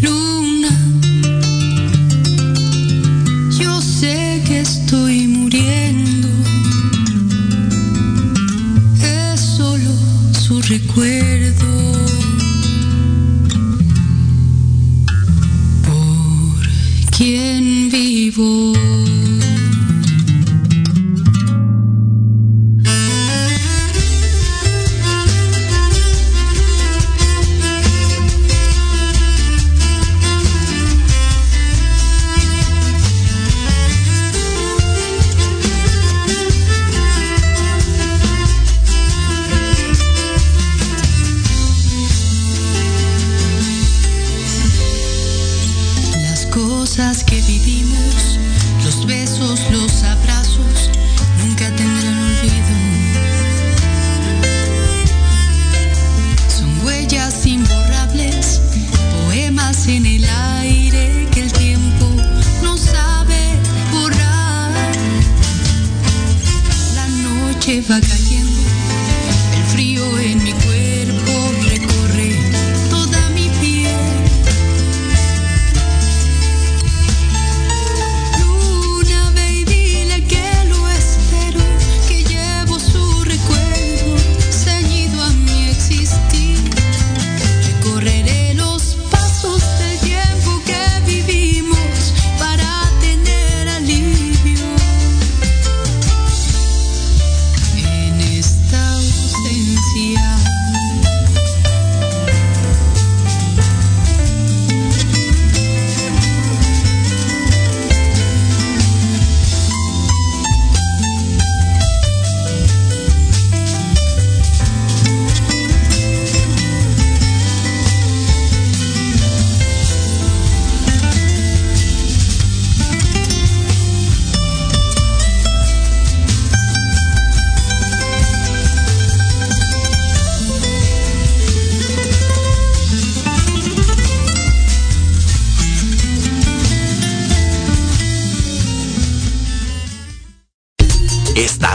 through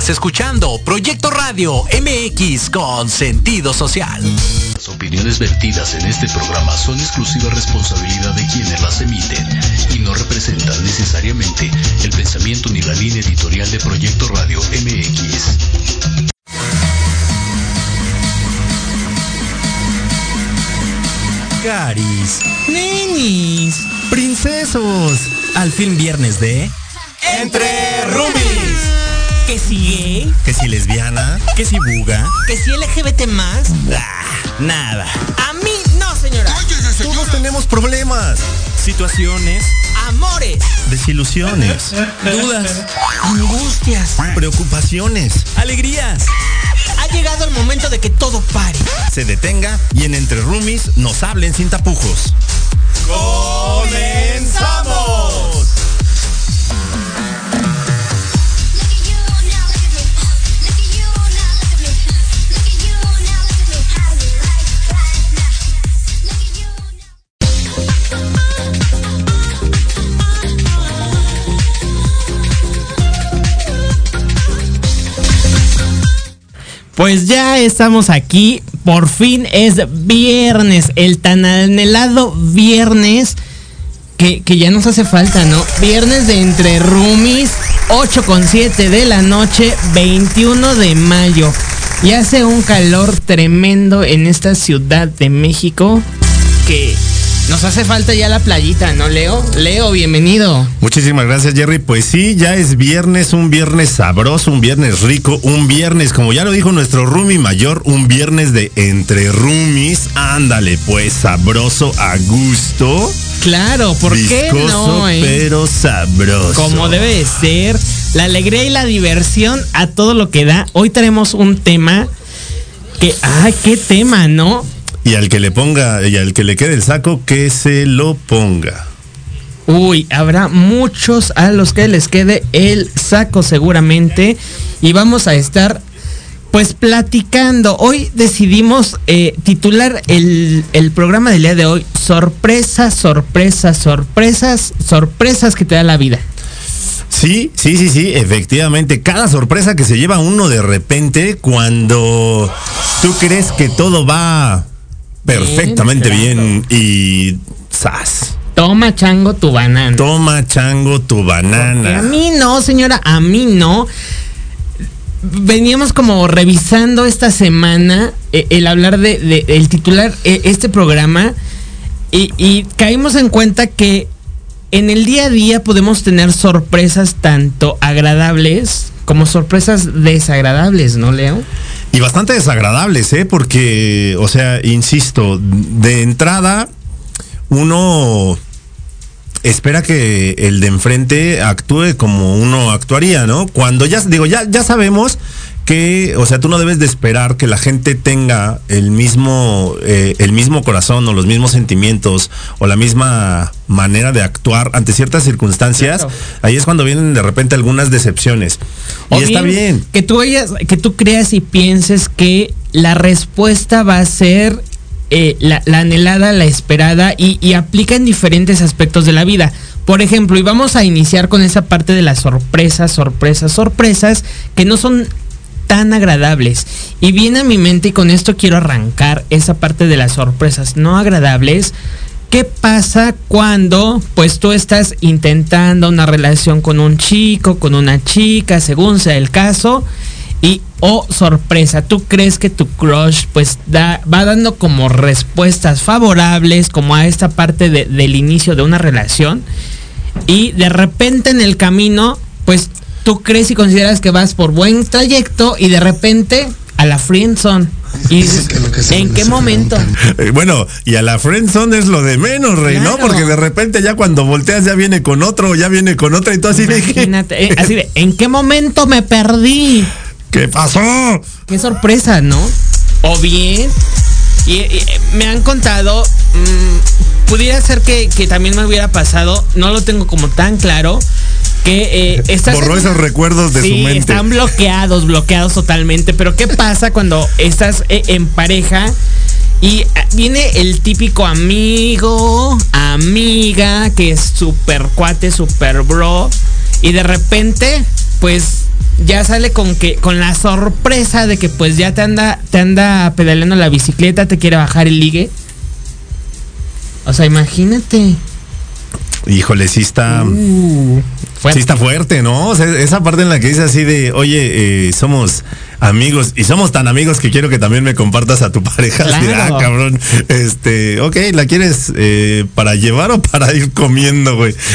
Estás escuchando Proyecto Radio MX con sentido social. Las opiniones vertidas en este programa son exclusiva responsabilidad de quienes las emiten y no representan necesariamente el pensamiento ni la línea editorial de Proyecto Radio MX. Caris, nenis, princesos. Al fin viernes de Entre Rumis. Que si gay, que si lesbiana, que si buga, ¿Que si LGBT más? ah, nada. A mí no, señora. Todos tenemos problemas, situaciones, Amores, desilusiones, dudas, angustias. preocupaciones, alegrías. Ha llegado el momento de que todo pare. Se detenga y en Entre Roomies nos hablen sin tapujos. ¡Comenzamos! Pues ya estamos aquí. Por fin es viernes. El tan anhelado viernes. Que, que ya nos hace falta, ¿no? Viernes de entre roomies. 8 con 7 de la noche. 21 de mayo. Y hace un calor tremendo en esta ciudad de México. Que nos hace falta ya la playita, ¿no, Leo? Leo, bienvenido. Muchísimas gracias, Jerry. Pues sí, ya es viernes, un viernes sabroso, un viernes rico, un viernes, como ya lo dijo nuestro roomie mayor, un viernes de entre roomies. Ándale, pues sabroso a gusto. Claro, ¿por qué no? eh? pero sabroso. Como debe de ser, la alegría y la diversión a todo lo que da. Hoy tenemos un tema que, ay, qué tema, ¿no? Y al que le ponga, y al que le quede el saco, que se lo ponga. Uy, habrá muchos a los que les quede el saco seguramente. Y vamos a estar pues platicando. Hoy decidimos eh, titular el, el programa del día de hoy. Sorpresas, sorpresas, sorpresas, sorpresas que te da la vida. Sí, sí, sí, sí, efectivamente. Cada sorpresa que se lleva uno de repente cuando tú crees que todo va perfectamente bien, y ¡zas! Toma chango tu banana. Toma chango tu banana. a mí no, señora, a mí no. Veníamos como revisando esta semana eh, el hablar de, el titular eh, este programa y, y caímos en cuenta que en el día a día podemos tener sorpresas tanto agradables como sorpresas desagradables, ¿no, Leo? Y bastante desagradables, ¿eh? Porque, o sea, insisto, de entrada, uno espera que el de enfrente actúe como uno actuaría, ¿no? Cuando ya, digo, ya, ya sabemos que, o sea, tú no debes de esperar que la gente tenga el mismo, eh, el mismo corazón o los mismos sentimientos o la misma manera de actuar ante ciertas circunstancias. Ahí es cuando vienen de repente algunas decepciones. y está bien. Que tú, que tú creas y pienses que la respuesta va a ser eh, la, anhelada, la esperada y, y aplica en diferentes aspectos de la vida. Por ejemplo, y vamos a iniciar con esa parte de las sorpresas, sorpresas, sorpresas, que no son tan agradables. Y viene a mi mente, y con esto quiero arrancar esa parte de las sorpresas no agradables. ¿Qué pasa cuando pues tú estás intentando una relación con un chico, con una chica, según sea el caso? Y, oh sorpresa, tú crees que tu crush pues da, va dando como respuestas favorables como a esta parte del inicio de una relación. Y de repente en el camino pues tú crees y consideras que vas por buen trayecto y de repente a la friendzone. Y ¿en qué momento? Eh, bueno, y a la friendzone es lo de menos, Rey, ¿no? Porque de repente ya cuando volteas ya viene con otro, ya viene con otra y tú así Imagínate, de... Eh, así de, ¿en qué momento me perdí? ¿Qué pasó? Qué sorpresa, ¿no? O bien, y, me han contado, mm, pudiera ser que, que también me hubiera pasado, no lo tengo como tan claro, que eh, borró esos recuerdos de su mente. Están bloqueados, bloqueados totalmente. Pero ¿qué pasa cuando estás eh, en pareja? Y eh, viene el típico amigo, amiga, que es súper cuate, súper bro. Y de repente, pues ya sale con que con la sorpresa de que pues ya te anda te anda pedaleando la bicicleta, te quiere bajar el ligue. O sea, imagínate. Híjole, sí está. Uh. Sí está fuerte, ¿no? esa parte en la que dice así de, oye, eh, somos amigos y somos tan amigos que quiero que también me compartas a tu pareja. ah, cabrón. Este, ok, ¿la quieres eh, para llevar o para ir comiendo, güey?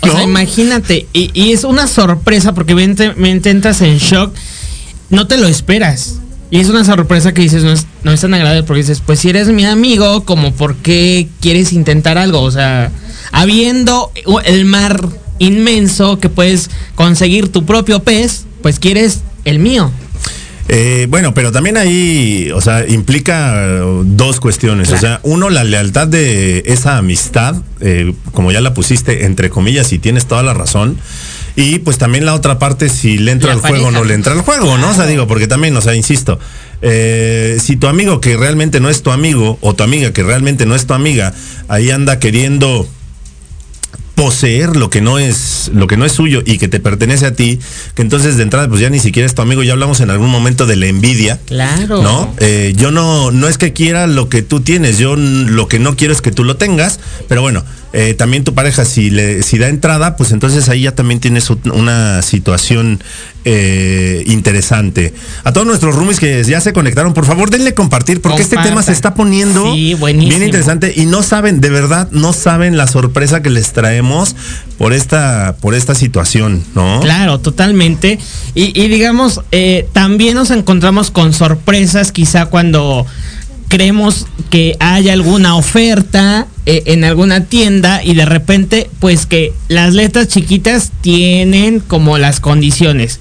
O sea, imagínate, y, es una sorpresa porque me entras en shock, no te lo esperas. Y es una sorpresa que dices, no es, no es tan agradable porque dices, pues si eres mi amigo, como por qué quieres intentar algo, o sea, habiendo el mar inmenso que puedes conseguir tu propio pez, pues quieres el mío. Eh, bueno, pero también ahí, o sea, implica dos cuestiones. O sea, uno, la lealtad de esa amistad, eh, como ya la pusiste entre comillas y tienes toda la razón. Y pues también la otra parte, si le entra al juego o no le entra al juego, ¿no? O sea, digo, porque también, o sea, insisto, eh, si tu amigo que realmente no es tu amigo o tu amiga que realmente no es tu amiga, ahí anda queriendo poseer lo que no es lo que no es suyo y que te pertenece a ti que entonces de entrada pues ya ni siquiera es tu amigo ya hablamos en algún momento de la envidia claro. no eh, yo no no es que quiera lo que tú tienes yo lo que no quiero es que tú lo tengas pero bueno eh, también tu pareja si le si da entrada pues entonces ahí ya también tienes una situación eh, interesante. A todos nuestros roomies que ya se conectaron, por favor denle compartir porque este tema se está poniendo bien interesante y no saben, de verdad, no saben la sorpresa que les traemos por esta, por esta situación, ¿no? Claro, totalmente. Y, digamos, eh, también nos encontramos con sorpresas quizá cuando creemos que hay alguna oferta eh, en alguna tienda y de repente pues que las letras chiquitas tienen como las condiciones.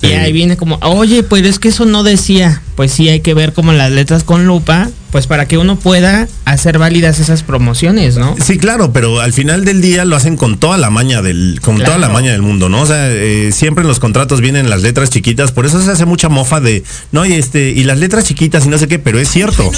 Y ahí viene como, oye, pues es que eso no decía. Pues sí, hay que ver como las letras con lupa pues para que uno pueda hacer válidas esas promociones, ¿no? Sí, claro, pero al final del día lo hacen con toda la maña del, con toda la maña del mundo, ¿no? O sea, eh, siempre en los contratos vienen las letras chiquitas, por eso se hace mucha mofa de, no, y este, y las letras chiquitas y no sé qué, pero es cierto.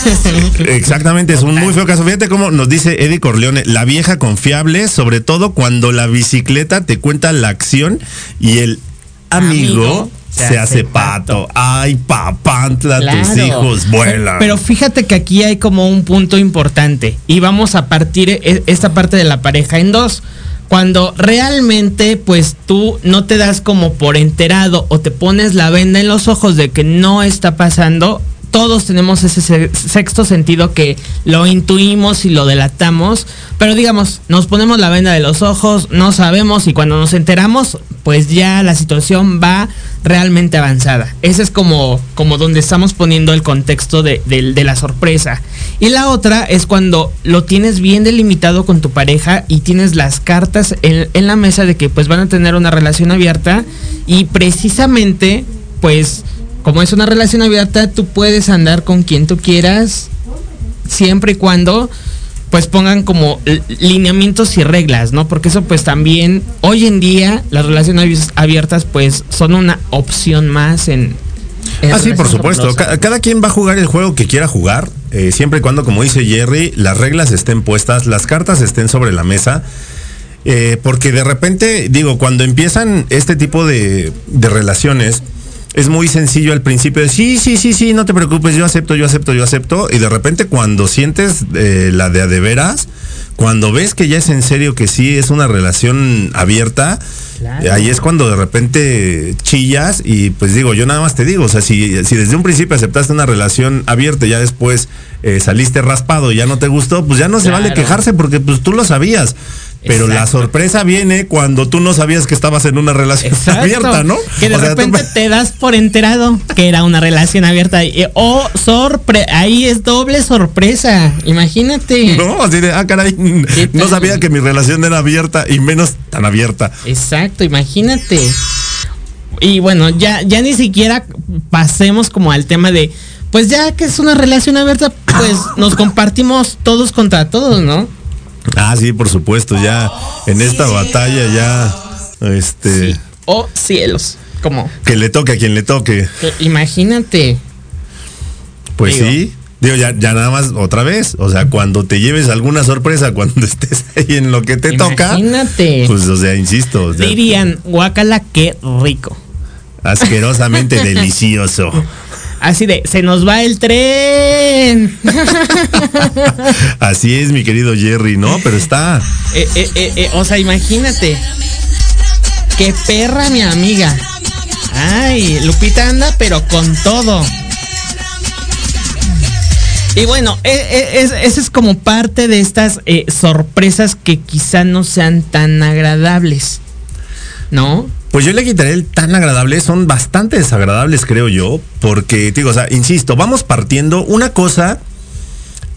Exactamente, es un muy feo caso. Fíjate cómo nos dice Eddie Corleone, la vieja confiable, sobre todo cuando la bicicleta te cuenta la acción y el amigo se, hace pato. Ay, papantla, tus hijos vuelan. Pero fíjate que aquí hay como un punto importante y vamos a partir e, esta parte de la pareja en dos. Cuando realmente pues tú no te das como por enterado o te pones la venda en los ojos de que no está pasando, todos tenemos ese sexto sentido que lo intuimos y lo delatamos, pero digamos, nos ponemos la venda de los ojos, no sabemos y cuando nos enteramos, pues ya la situación va realmente avanzada. Ese es como, como donde estamos poniendo el contexto de, la sorpresa. Y la otra es cuando lo tienes bien delimitado con tu pareja y tienes las cartas en, en la mesa de que pues van a tener una relación abierta y precisamente pues como es una relación abierta, tú puedes andar con quien tú quieras, siempre y cuando pues pongan como lineamientos y reglas, ¿no? Porque eso pues también hoy en día las relaciones abiertas pues son una opción más en... ah, sí, por supuesto. Cada, quien va a jugar el juego que quiera jugar, eh, siempre y cuando, como dice Jerry, las reglas estén puestas, las cartas estén sobre la mesa. Eh, porque de repente, digo, cuando empiezan este tipo de, de relaciones, es muy sencillo al principio de sí, sí, sí, sí, no te preocupes, yo acepto, yo acepto, yo acepto. Y de repente cuando sientes eh, la de a de veras, cuando ves que ya es en serio que sí es una relación abierta, ahí es cuando de repente chillas y pues digo, yo nada más te digo, o sea, si, si desde un principio aceptaste una relación abierta y ya después eh, saliste raspado y ya no te gustó, pues ya no se vale quejarse porque pues tú lo sabías. Pero la sorpresa viene cuando tú no sabías que estabas en una relación abierta, ¿no? Que de repente te das por enterado que era una relación abierta. o oh, sorpre ahí es doble sorpresa. Imagínate. No, así de, ah, caray, no sabía que mi relación era abierta y menos tan abierta. Exacto, imagínate. Y bueno, ya, ya ni siquiera pasemos como al tema de, pues ya que es una relación abierta, pues nos compartimos todos contra todos, ¿no? Ah, sí, por supuesto, ya en esta batalla ya, este... Oh, cielos, ¿cómo? Que le toque a quien le toque. imagínate. Pues sí, Digo, ya, ya nada más otra vez. O sea, cuando te lleves alguna sorpresa, cuando estés ahí en lo que te toca. Imagínate. Pues, o sea, insisto. Dirían, guacala, qué rico. Asquerosamente delicioso. Así de, se nos va el tren. Así es, mi querido Jerry, ¿no? Pero está. Eh, eh, eh, o sea, imagínate. Qué perra mi amiga. Ay, Lupita anda, pero con todo. Y bueno, esa es como parte de estas sorpresas que quizá no sean tan agradables. ¿No? Pues yo le quitaré el tan agradable, son bastante desagradables, creo yo, porque, digo, o sea, insisto, vamos partiendo. Una cosa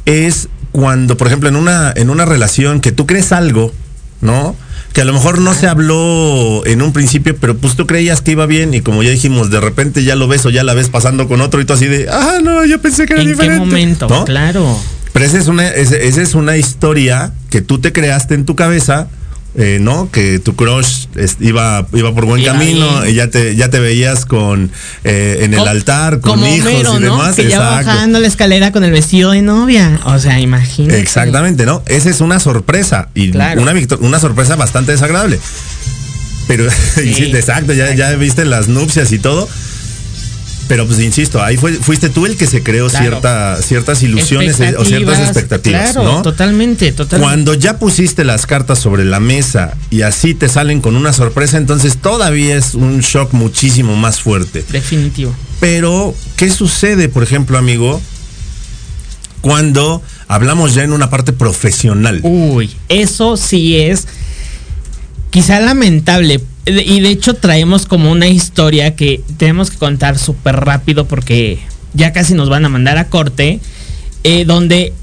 es cuando, por ejemplo, en una, en una relación que tú crees algo, ¿no? Que a lo mejor no se habló en un principio, pero pues tú creías que iba bien y como ya dijimos, de repente ya lo ves o ya la ves pasando con otro y tú así de, ah, no, yo pensé que era diferente. ¿En qué momento? Claro. Pero esa es, una, esa es una historia que tú te creaste en tu cabeza eh, ¿no? Que tu crush iba, iba por buen camino y ya te, ya te veías con eh, en el altar, con hijos y demás. Que ya bajando la escalera con el vestido de novia. O sea, imagínate. Exactamente, ¿no? Esa es una sorpresa y una, una sorpresa bastante desagradable. Pero, exacto, ya, ya viste las nupcias y todo. Pero pues insisto, ahí fue, fuiste tú el que se creó cierta, ciertas ilusiones eh, o ciertas expectativas, claro, Totalmente, totalmente. Cuando ya pusiste las cartas sobre la mesa y así te salen con una sorpresa, entonces todavía es un shock muchísimo más fuerte. Definitivo. Pero, ¿qué sucede, por ejemplo, amigo, cuando hablamos ya en una parte profesional? Uy, eso sí es quizá lamentable, y de hecho traemos como una historia que tenemos que contar súper rápido porque ya casi nos van a mandar a corte, eh, donde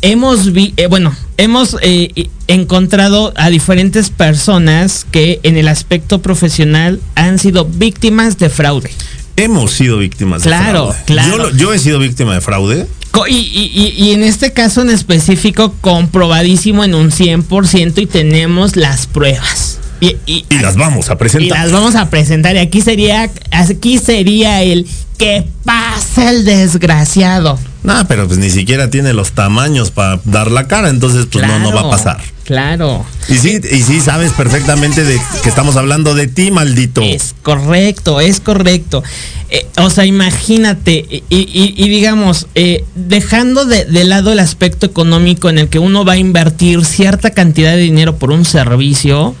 hemos vi, eh, bueno, hemos eh, encontrado a diferentes personas que en el aspecto profesional han sido víctimas de fraude. hemos sido víctimas claro, de fraude. Claro, Yo, yo he sido víctima de fraude. Y, y, y, en este caso en específico, comprobadísimo en un 100% y tenemos las pruebas. Y, y, las vamos a presentar. Y las vamos a presentar. Y aquí sería, aquí sería el que pasa el desgraciado. No, pero pues ni siquiera tiene los tamaños para dar la cara, entonces pues no, no va a pasar. Claro. Y sí, y sí sabes perfectamente de que estamos hablando de ti, maldito. Es correcto, es correcto. Eh, o sea, imagínate, y, digamos, eh, dejando de, de, lado el aspecto económico en el que uno va a invertir cierta cantidad de dinero por un servicio,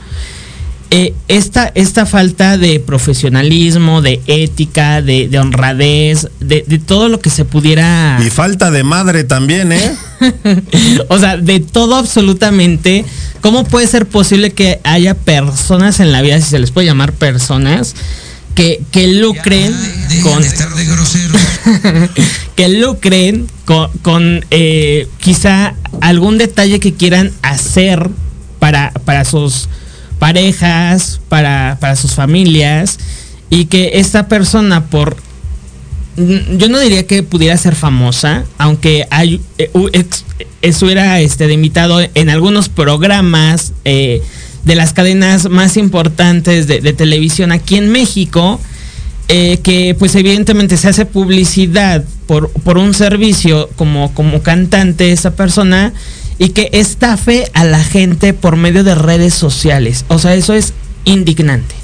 eh, esta, esta falta de profesionalismo, de ética, de, honradez, de, todo lo que se pudiera... Y falta de madre también, ¿eh? o sea, de todo absolutamente. ¿Cómo puede ser posible que haya personas en la vida, si se les puede llamar personas, que, que lucren con... que lucren con, con eh, quizá algún detalle que quieran hacer para, para sus parejas, para, para sus familias, y que esta persona por yo no diría que pudiera ser famosa, aunque hay, eh, eso era este, de invitado en algunos programas eh, de las cadenas más importantes de, televisión aquí en México, eh, que pues evidentemente se hace publicidad por, por un servicio como, como cantante esa persona y que estafe a la gente por medio de redes sociales. O sea, eso es indignante.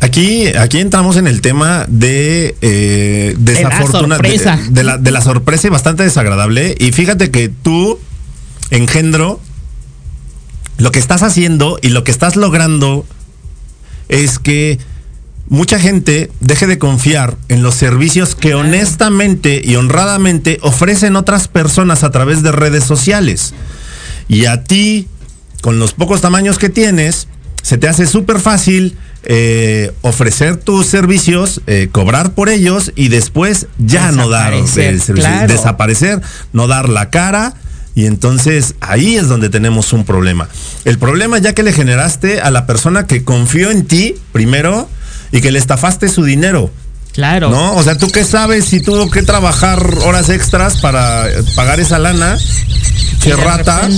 Aquí, aquí entramos en el tema de eh, desafortunada de, la, de la sorpresa y bastante desagradable. Y fíjate que tú, engendro, lo que estás haciendo y lo que estás logrando es que mucha gente deje de confiar en los servicios que honestamente y honradamente ofrecen otras personas a través de redes sociales. Y a ti, con los pocos tamaños que tienes, se te hace súper fácil eh, ofrecer tus servicios, eh, cobrar por ellos y después ya no dar el servicio, desaparecer, no dar la cara. Y entonces ahí es donde tenemos un problema. El problema ya que le generaste a la persona que confió en ti, primero, y que le estafaste su dinero. Claro. ¿No? O sea, ¿tú qué sabes si tuvo que trabajar horas extras para pagar esa lana? Qué rata.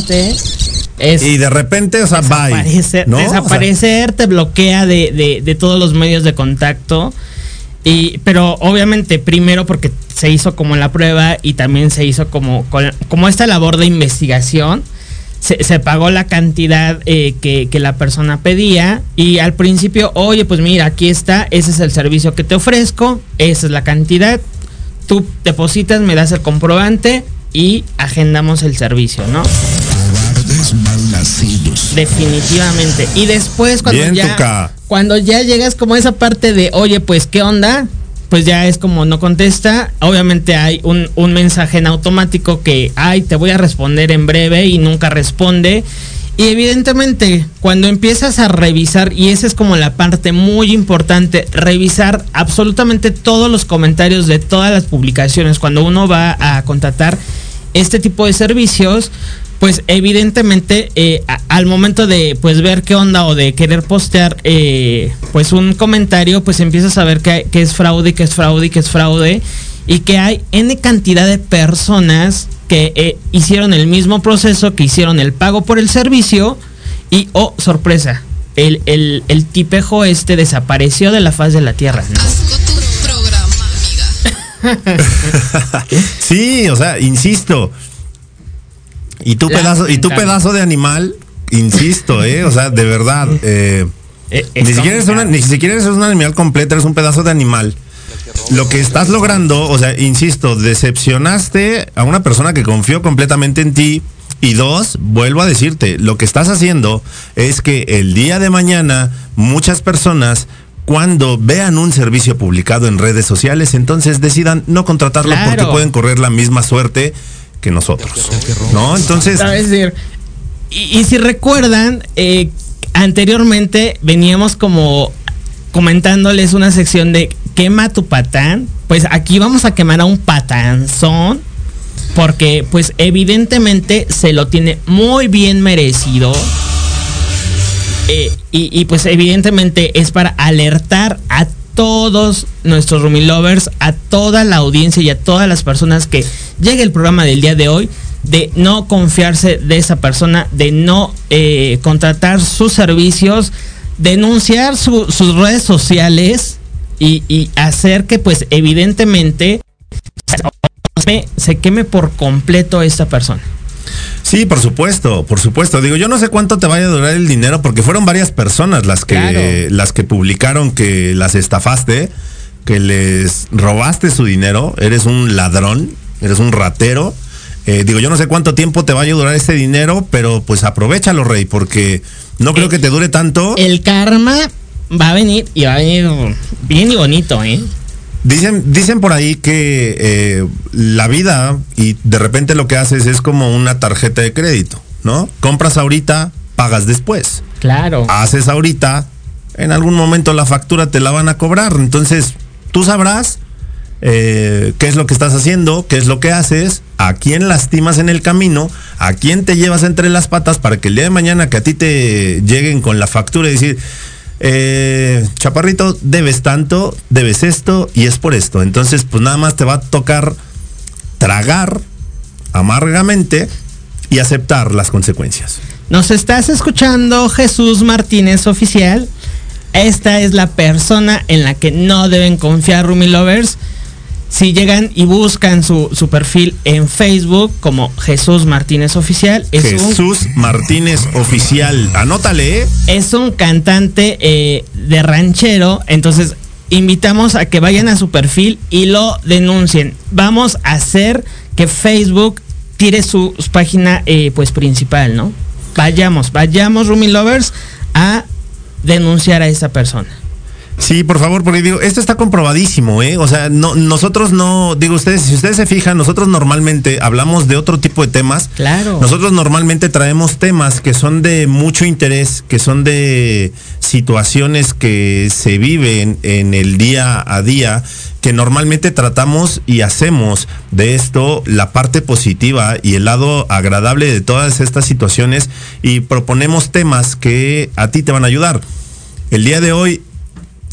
y de repente, o sea, desaparecer, ¿no? Desaparecer te bloquea de, de, todos los medios de contacto. Y, pero obviamente, primero porque se hizo como la prueba y también se hizo como, como esta labor de investigación se, pagó la cantidad eh, que, la persona pedía y al principio, oye, pues mira, aquí está, ese es el servicio que te ofrezco, esa es la cantidad, tú depositas, me das el comprobante y agendamos el servicio, ¿no? Definitivamente. Y después cuando ya cuando ya llegas como a esa parte de, oye, pues qué onda, pues ya es como no contesta. Obviamente hay un, mensaje en automático que, ay, te voy a responder en breve y nunca responde. Y evidentemente, cuando empiezas a revisar, y esa es como la parte muy importante, revisar absolutamente todos los comentarios de todas las publicaciones, cuando uno va a contratar este tipo de servicios, pues evidentemente eh, al momento de pues ver qué onda o de querer postear eh, pues un comentario pues empiezas a ver que, es fraude que es fraude que es fraude y que hay n cantidad de personas que eh, hicieron el mismo proceso que hicieron el pago por el servicio y oh sorpresa el, el, tipejo este desapareció de la faz de la tierra sí o sea insisto y tu pedazo, y tu pedazo de animal, insisto, eh, o sea, de verdad, eh, eh, ni, siquiera es una, ni siquiera eres un animal completo, eres un pedazo de animal. Lo que estás logrando, o sea, insisto, decepcionaste a una persona que confió completamente en ti. Y dos, vuelvo a decirte, lo que estás haciendo es que el día de mañana muchas personas cuando vean un servicio publicado en redes sociales, entonces decidan no contratarlo porque pueden correr la misma suerte que nosotros. ¿No? Entonces. decir, y, si recuerdan, eh, anteriormente veníamos como comentándoles una sección de quema tu patán. Pues aquí vamos a quemar a un patanzón. Porque pues evidentemente se lo tiene muy bien merecido. Eh, y, pues evidentemente es para alertar a todos nuestros Rumi Lovers, a toda la audiencia y a todas las personas que llegue el programa del día de hoy, de no confiarse de esa persona, de no eh, contratar sus servicios, denunciar sus redes sociales y, y, hacer que pues evidentemente se queme por completo esta persona. Sí, por supuesto, por supuesto. Digo, yo no sé cuánto te vaya a durar el dinero porque fueron varias personas las que claro. las que publicaron que las estafaste, que les robaste su dinero, eres un ladrón, eres un ratero. Eh, digo, yo no sé cuánto tiempo te vaya a durar ese dinero, pero pues aprovechalo, Rey, porque no creo eh, que te dure tanto. El karma va a venir y va a venir bien y bonito, ¿eh? Dicen, dicen por ahí que eh, la vida y de repente lo que haces es como una tarjeta de crédito, ¿no? Compras ahorita, pagas después. Claro. Haces ahorita, en algún momento la factura te la van a cobrar. Entonces, tú sabrás eh, qué es lo que estás haciendo, qué es lo que haces, a quién lastimas en el camino, a quién te llevas entre las patas para que el día de mañana que a ti te lleguen con la factura y decir, eh, chaparrito, debes tanto, debes esto y es por esto. Entonces, pues nada más te va a tocar tragar amargamente y aceptar las consecuencias. Nos estás escuchando Jesús Martínez Oficial. Esta es la persona en la que no deben confiar Rumi Lovers si llegan y buscan su, su, perfil en Facebook como Jesús Martínez Oficial. Es Jesús un, Martínez Oficial. Anótale. ¿eh? Es un cantante eh, de ranchero. Entonces, invitamos a que vayan a su perfil y lo denuncien. Vamos a hacer que Facebook tire su, su página eh, pues principal, ¿no? Vayamos, vayamos, Rumi Lovers, a denunciar a esa persona. Sí, por favor, porque digo, esto está comprobadísimo, ¿eh? O sea, no, nosotros no, digo ustedes, si ustedes se fijan, nosotros normalmente hablamos de otro tipo de temas. Claro. Nosotros normalmente traemos temas que son de mucho interés, que son de situaciones que se viven en el día a día, que normalmente tratamos y hacemos de esto la parte positiva y el lado agradable de todas estas situaciones y proponemos temas que a ti te van a ayudar. El día de hoy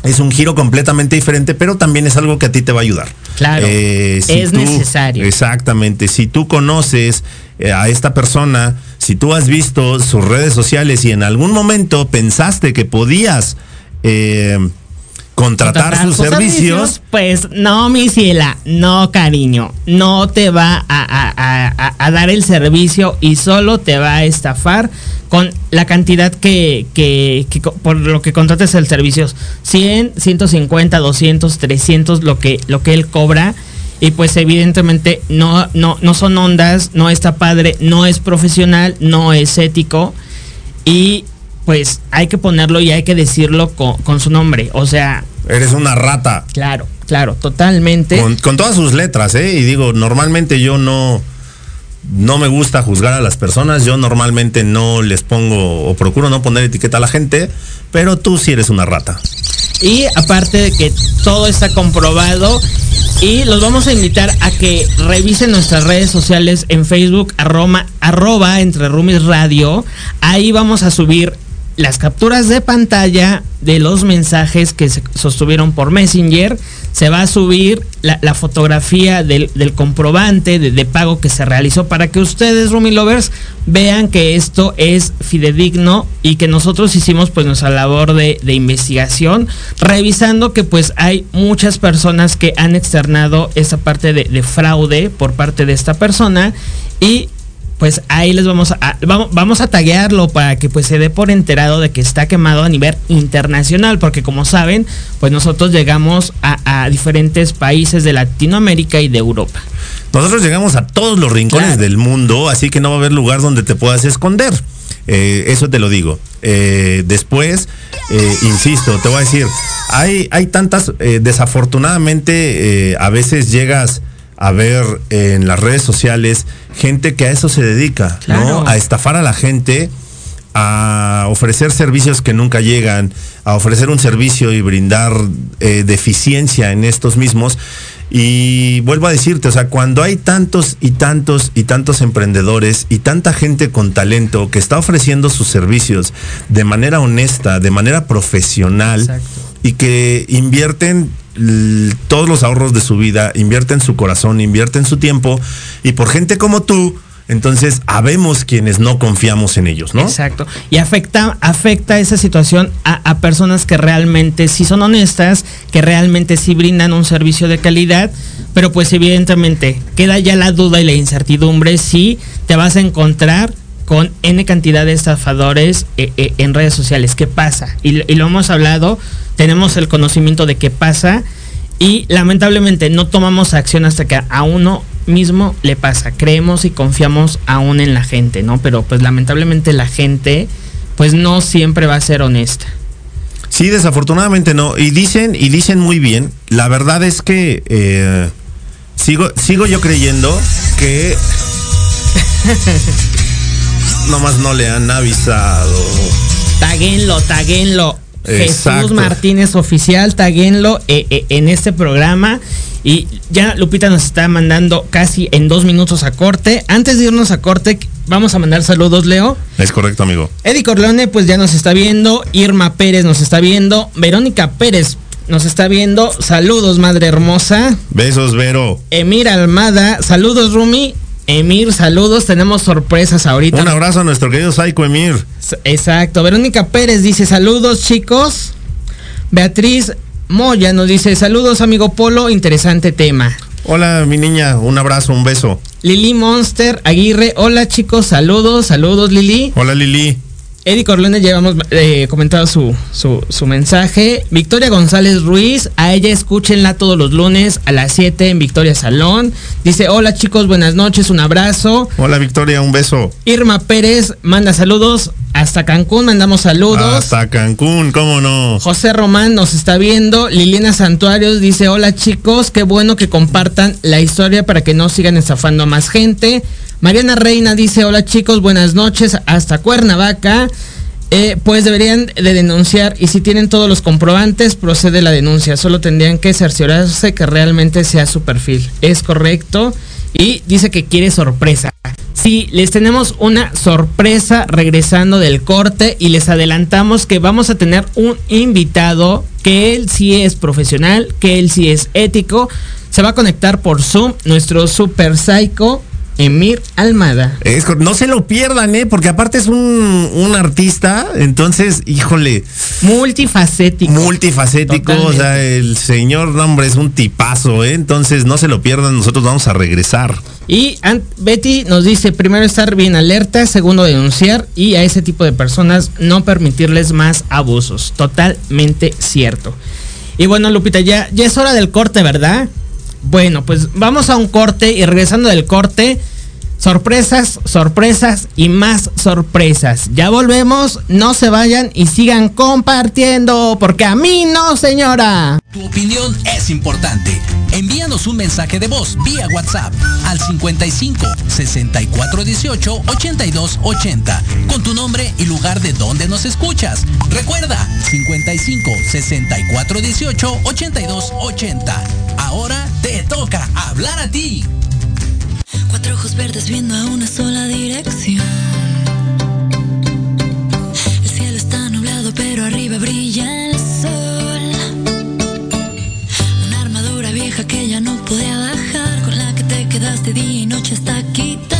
es un giro completamente diferente, pero también es algo que a ti te va a ayudar. Claro. Eh, si es tú, necesario. Exactamente. Si tú conoces eh, a esta persona, si tú has visto sus redes sociales y en algún momento pensaste que podías eh, contratar, contratar, sus, servicios, servicios, Pues no, mi ciela, no, cariño. No te va a, a, a, a, dar el servicio y solo te va a estafar con la cantidad que, que, que por lo que contrates el servicio. 100, 150, 200, 300, lo que, lo que él cobra. Y pues evidentemente no, no, no son ondas, no está padre, no es profesional, no es ético. Y pues hay que ponerlo y hay que decirlo con, con, su nombre. O sea. Eres una rata. Claro, claro, totalmente. Con, con, todas sus letras, ¿eh? Y digo, normalmente yo no. No me gusta juzgar a las personas. Yo normalmente no les pongo o procuro no poner etiqueta a la gente. Pero tú sí eres una rata. Y aparte de que todo está comprobado. Y los vamos a invitar a que revisen nuestras redes sociales en Facebook, arroba, arroba entre Rumis Radio. Ahí vamos a subir las capturas de pantalla de los mensajes que se sostuvieron por Messenger. Se va a subir la, fotografía del, comprobante de, pago que se realizó para que ustedes, Rumi Lovers, vean que esto es fidedigno y que nosotros hicimos pues nuestra labor de, de investigación, revisando que pues hay muchas personas que han externado esa parte de, de fraude por parte de esta persona y pues ahí les vamos a vamos, vamos a taguearlo para que pues se dé por enterado de que está quemado a nivel internacional, porque como saben, pues nosotros llegamos a, a diferentes países de Latinoamérica y de Europa. Nosotros llegamos a todos los rincones claro. del mundo, así que no va a haber lugar donde te puedas esconder. Eh, eso te lo digo. Eh, después, eh, insisto, te voy a decir, hay, hay tantas, desafortunadamente, a veces llegas a ver en las redes sociales gente que a eso se dedica, claro. ¿no? A estafar a la gente, a ofrecer servicios que nunca llegan, a ofrecer un servicio y brindar eh, deficiencia en estos mismos. Y vuelvo a decirte, o sea, cuando hay tantos y tantos y tantos emprendedores y tanta gente con talento que está ofreciendo sus servicios de manera honesta, de manera profesional, Exacto y que invierten todos los ahorros de su vida, invierten su corazón, invierten su tiempo y por gente como tú, entonces habemos quienes no confiamos en ellos, ¿no? Exacto. Y afecta, afecta esa situación a, a, personas que realmente sí son honestas, que realmente sí brindan un servicio de calidad, pero pues evidentemente queda ya la duda y la incertidumbre si te vas a encontrar con N cantidad de estafadores eh, eh, en redes sociales. ¿Qué pasa? Y, y, lo hemos hablado, tenemos el conocimiento de qué pasa y lamentablemente no tomamos acción hasta que a uno mismo le pasa. Creemos y confiamos aún en la gente, ¿no? Pero pues lamentablemente la gente pues no siempre va a ser honesta. Sí, desafortunadamente no. Y dicen, y dicen muy bien, la verdad es que eh, sigo, sigo yo creyendo que nomás no le han avisado. Taguenlo, taguenlo. Jesús Martínez Oficial, taguenlo eh, eh, en este programa. Y ya Lupita nos está mandando casi en dos minutos a corte. Antes de irnos a corte, vamos a mandar saludos, Leo. Es correcto, amigo. Eddie Corleone, pues ya nos está viendo. Irma Pérez nos está viendo. Verónica Pérez nos está viendo. Saludos, madre hermosa. Besos, Vero. Emir Almada, saludos, Rumi. Emir, saludos, tenemos sorpresas ahorita. Un abrazo a nuestro querido Saiko Emir. Exacto. Verónica Pérez dice, saludos chicos. Beatriz Moya nos dice, saludos amigo Polo, interesante tema. Hola mi niña, un abrazo, un beso. Lili Monster Aguirre, hola chicos, saludos, saludos Lili. Hola Lili. Eddie Corleone llevamos eh, comentado su, su, su, mensaje. Victoria González Ruiz, a ella escúchenla todos los lunes a las 7 en Victoria Salón. Dice, hola chicos, buenas noches, un abrazo. Hola Victoria, un beso. Irma Pérez manda saludos. Hasta Cancún mandamos saludos. Hasta Cancún, cómo no. José Román nos está viendo. Liliana Santuarios dice, hola chicos, qué bueno que compartan la historia para que no sigan estafando a más gente. Mariana Reina dice, hola chicos, buenas noches, hasta Cuernavaca. Eh, pues deberían de denunciar y si tienen todos los comprobantes, procede la denuncia. Solo tendrían que cerciorarse que realmente sea su perfil. Es correcto. Y dice que quiere sorpresa. Sí, les tenemos una sorpresa regresando del corte y les adelantamos que vamos a tener un invitado que él sí es profesional, que él sí es ético. Se va a conectar por Zoom, nuestro super psycho Emir Almada. Es, no se lo pierdan, ¿eh? Porque aparte es un, un artista, entonces, híjole. Multifacético. Multifacético, Totalmente. o sea, el señor, no, hombre, es un tipazo, ¿eh? Entonces, no se lo pierdan, nosotros vamos a regresar. Y Betty nos dice, primero estar bien alerta, segundo denunciar y a ese tipo de personas no permitirles más abusos. Totalmente cierto. Y bueno, Lupita, ya, ya es hora del corte, ¿verdad? Bueno, pues vamos a un corte y regresando del corte, sorpresas, sorpresas y más sorpresas. Ya volvemos, no se vayan y sigan compartiendo, porque a mí no, señora. Tu opinión es importante. Envíanos un mensaje de voz vía WhatsApp al 55 64 18 82 80 con tu nombre y lugar de donde nos escuchas. Recuerda 55 64 18 82 80. Ahora te toca hablar a ti. Cuatro ojos verdes viendo a una sola dirección. El cielo está nublado, pero arriba brilla el sol. Una armadura vieja que ya no podía bajar, con la que te quedaste día y noche hasta quitar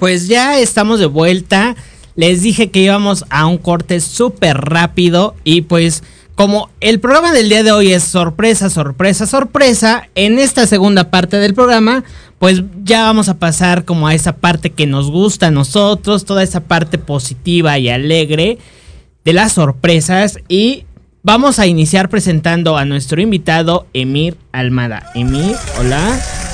pues ya estamos de vuelta. Les dije que íbamos a un corte súper rápido y pues como el programa del día de hoy es sorpresa, sorpresa, sorpresa, en esta segunda parte del programa, pues ya vamos a pasar como a esa parte que nos gusta a nosotros, toda esa parte positiva y alegre de las sorpresas y vamos a iniciar presentando a nuestro invitado Emir Almada. Emir, hola.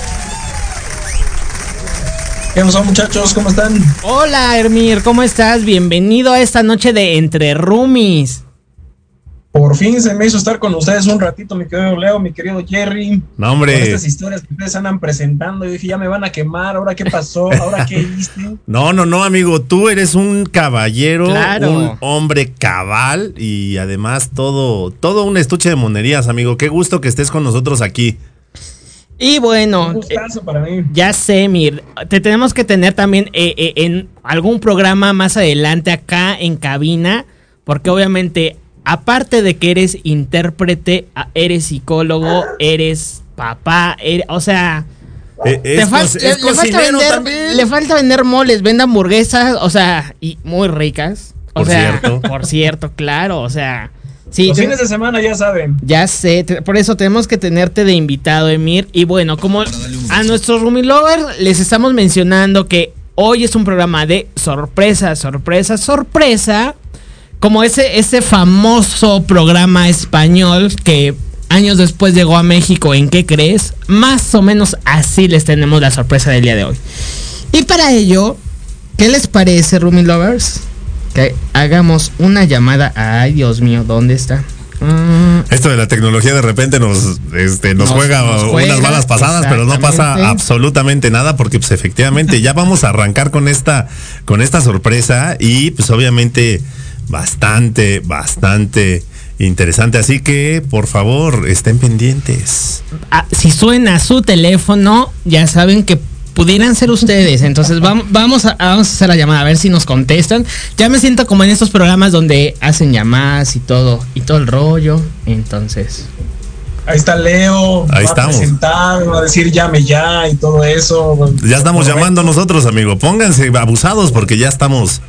¿Qué pasó muchachos? ¿Cómo están? Hola Emir, ¿cómo estás? Bienvenido a esta noche de Entre Roomies. Por fin se me hizo estar con ustedes un ratito, mi querido Leo, mi querido Jerry. No, hombre. Con estas historias que ustedes andan presentando. Yo dije, ya me van a quemar. ¿Ahora qué pasó? ¿Ahora qué hiciste? No, no, no, amigo. Tú eres un caballero, Claro. un hombre cabal y además todo, todo un estuche de monerías, amigo. Qué gusto que estés con nosotros aquí. Y bueno, Un gustazo para mí. Ya sé, Mir. Te tenemos que tener también eh, eh, en algún programa más adelante acá en cabina. Porque obviamente, aparte de que eres intérprete, eres psicólogo, eres papá, eres- o sea... Eh, es, le, falta vender, le falta vender moles, vende hamburguesas, o sea, y muy ricas. O Por sea, cierto. por cierto, claro, o sea... Sí, Los fines de semana ya saben. ya sé, por eso tenemos que tenerte de invitado, Emir. Y bueno, como a nuestros Rumi Lovers les estamos mencionando que hoy es un programa de sorpresa, sorpresa, sorpresa. Como ese, ese famoso programa español que años después llegó a México, ¿en qué crees? Más o menos así les tenemos la sorpresa del día de hoy. Y para ello, ¿qué les parece, Rumi Lovers? Que hagamos una llamada. Ay, Dios mío, ¿dónde está? Mm, Esto de la tecnología de repente nos, este, nos, Nos- juega nos juega, unas malas pasadas, pero no pasa absolutamente nada porque pues efectivamente ya vamos a arrancar con esta, con esta sorpresa y pues obviamente bastante, bastante interesante. Así que por favor estén pendientes. ah, si suena su teléfono, ya saben que pudieran ser ustedes. Entonces vamos, vamos, a, vamos a hacer la llamada, a ver si nos contestan. Ya me siento como en estos programas donde hacen llamadas y todo, y todo el rollo. Entonces, Ahí está Leo. Ahí va estamos. a presentar, va a decir llame ya y todo eso. Ya estamos llamando nosotros, amigo. Pónganse abusados porque ya estamos.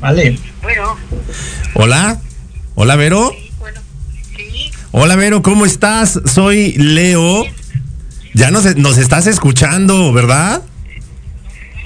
Vale. Bueno, Hola. Hola, Vero. bueno, sí, Hola, Vero, ¿cómo estás? Soy Leo. Ya nos, nos estás escuchando, ¿verdad?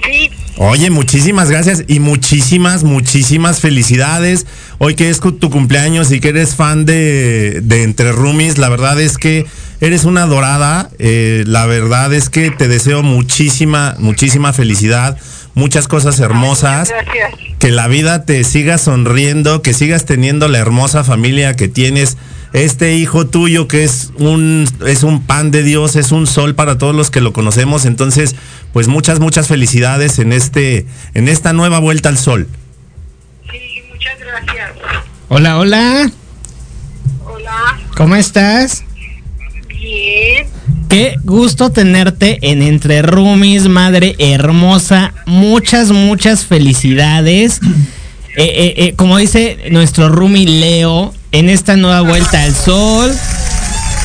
sí, Oye, muchísimas gracias y muchísimas, muchísimas felicidades. Hoy que es tu cumpleaños y que eres fan de, de Entre Roomies, la verdad es que eres una dorada. eh, la verdad es que te deseo muchísima, muchísima felicidad, muchas cosas hermosas. gracias. Que la vida te siga sonriendo, que sigas teniendo la hermosa familia que tienes. Este hijo tuyo que es un es un pan de Dios, es un sol para todos los que lo conocemos. Entonces, pues muchas muchas felicidades en este en esta nueva vuelta al sol. Sí, muchas gracias. hola, hola, Hola, ¿cómo estás? bien. Qué gusto tenerte en Entre Roomies, madre hermosa. Muchas, muchas felicidades. Eh, eh, eh, como dice nuestro roomie Leo, en esta nueva vuelta al sol.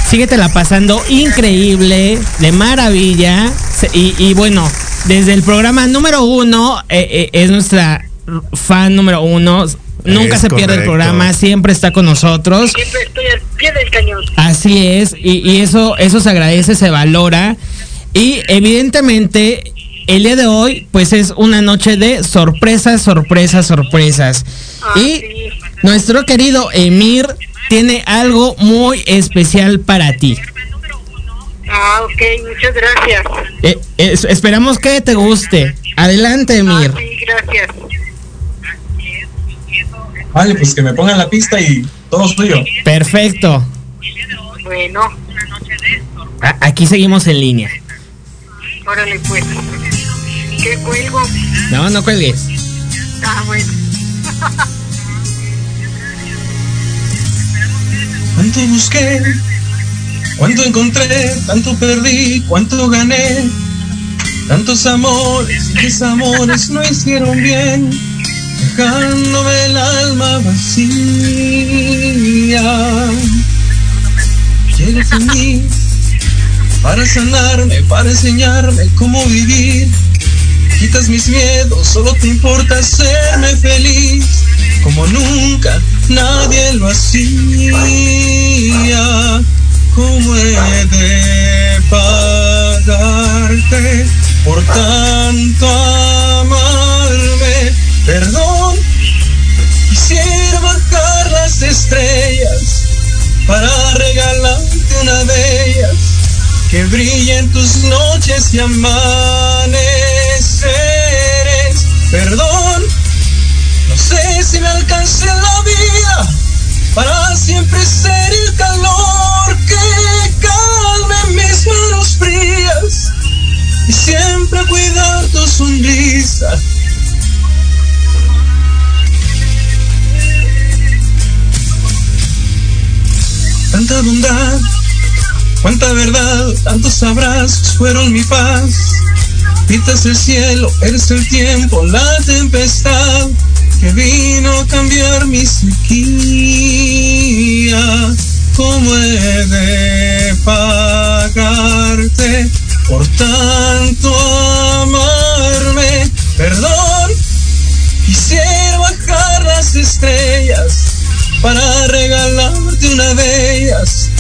Síguetela pasando increíble, de maravilla. Y, y bueno, desde el programa número uno, eh, eh, es nuestra fan número uno. Nunca Es se pierde el programa, siempre está con nosotros. Siempre estoy al pie del cañón. Así es, y, y eso, eso se agradece, se valora. Y evidentemente, el día de hoy, pues es una noche de sorpresas, sorpresas, sorpresas. Ah, y sí. Nuestro querido Emir tiene algo muy especial para ti. Ah, ok, muchas gracias. Eh, es- esperamos que te guste. Adelante, Ah, Emir. sí, gracias. Vale, pues que me pongan la pista y todo suyo. Perfecto. Bueno, A- aquí seguimos en línea. órale pues. ¿Qué cuelgo? No, no cuelgues. Ah, bueno. Cuánto busqué, cuánto encontré, tanto perdí, cuánto gané. Tantos amores y desamores no hicieron bien, dejándome el alma vacía. Llegas a mí para sanarme, para enseñarme cómo vivir. Quitas mis miedos, solo te importa hacerme feliz, como nunca nadie lo hacía. ¿Cómo he de pagarte por tanto amarme? Perdón, quisiera bajar las estrellas para regalarte una de ellas que brille en tus noches y Perdón, no sé si me alcance la vida para siempre ser el calor que calme mis manos frías y siempre cuidar tu sonrisa. Tanta bondad, cuánta verdad, tantos abrazos fueron mi paz. Pintas el cielo, eres el tiempo, la tempestad que vino a cambiar mi sequía. ¿Cómo he de pagarte por tanto amarme? Perdón, quisiera bajar las estrellas para regalarte una de ellas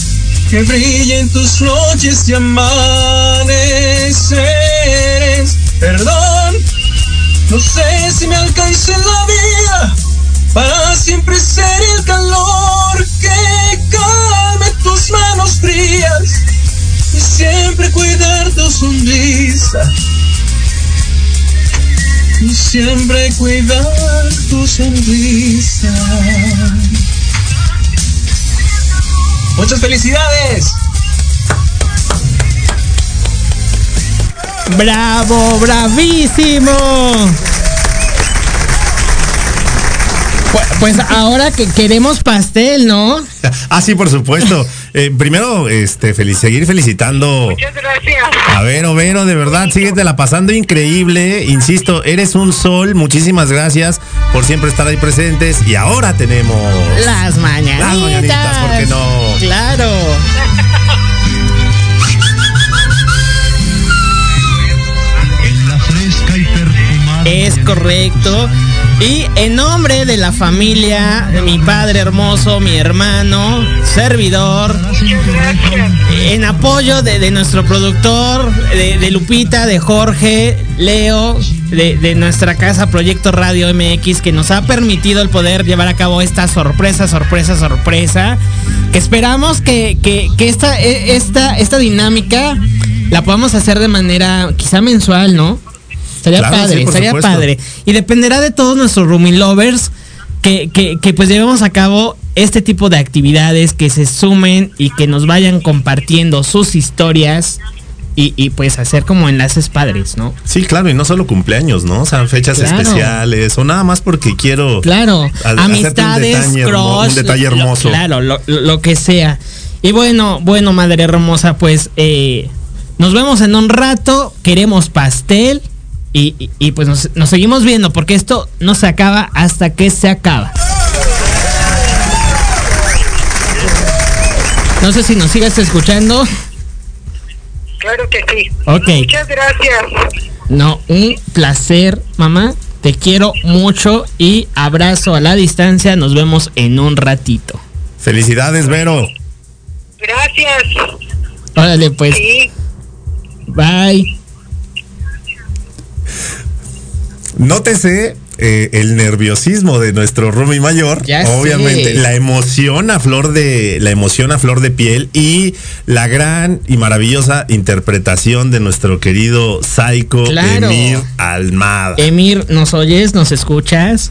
que brille en tus noches y amaneceres. Siempre ser el calor que calme tus manos frías y siempre cuidar tu sonrisa. Y siempre cuidar tu sonrisa. Muchas felicidades. ¡Bravo, bravísimo! Pues, ahora que queremos pastel, ¿no? Ah, sí, por supuesto. Eh, primero, este, feliz, seguir felicitando. Muchas gracias. A ver, Overo, de verdad, la pasando increíble. Insisto, eres un sol. Muchísimas gracias por siempre estar ahí presentes. Y ahora tenemos. Las mañanitas. Las mañanitas, ¿por qué no? Claro. Es correcto. Y en nombre de la familia, de mi padre hermoso, mi hermano, servidor, en apoyo de, nuestro productor, de, Lupita, de Jorge, Leo, de, nuestra casa Proyecto Radio MX, que nos ha permitido el poder llevar a cabo esta sorpresa, sorpresa, sorpresa. Esperamos que, que, que esta, e- esta, esta dinámica la podamos hacer de manera quizá mensual, ¿no? Estaría Claro, padre, sí, estaría supuesto. padre. Y dependerá de todos nuestros roomie lovers que, que, que pues llevemos a cabo este tipo de actividades, que se sumen y que nos vayan compartiendo sus historias y, y, pues hacer como enlaces padres, ¿no? Sí, claro, y no solo cumpleaños, ¿no? O sea, fechas Claro. especiales o nada más porque quiero. Claro, a- amistades, un detalle, hermo- crush, un detalle lo- hermoso. claro, lo, lo- lo que sea. Y bueno, bueno, madre hermosa, pues eh, nos vemos en un rato. Queremos pastel. Y, y- y, pues nos, nos seguimos viendo porque esto no se acaba hasta que se acaba. No sé si nos sigues escuchando. Claro que sí. Ok. Muchas gracias. No, un placer, mamá. Te quiero mucho y abrazo a la distancia. Nos vemos en un ratito. Felicidades, Vero. Gracias. Órale, pues. Sí. Bye. Nótese eh, el nerviosismo de nuestro Rumi mayor. Ya Obviamente, sé. la emoción a flor de la emoción a flor de piel y la gran y maravillosa interpretación de nuestro querido Psycho Claro. Emir Almada. Emir, ¿nos oyes? ¿Nos escuchas?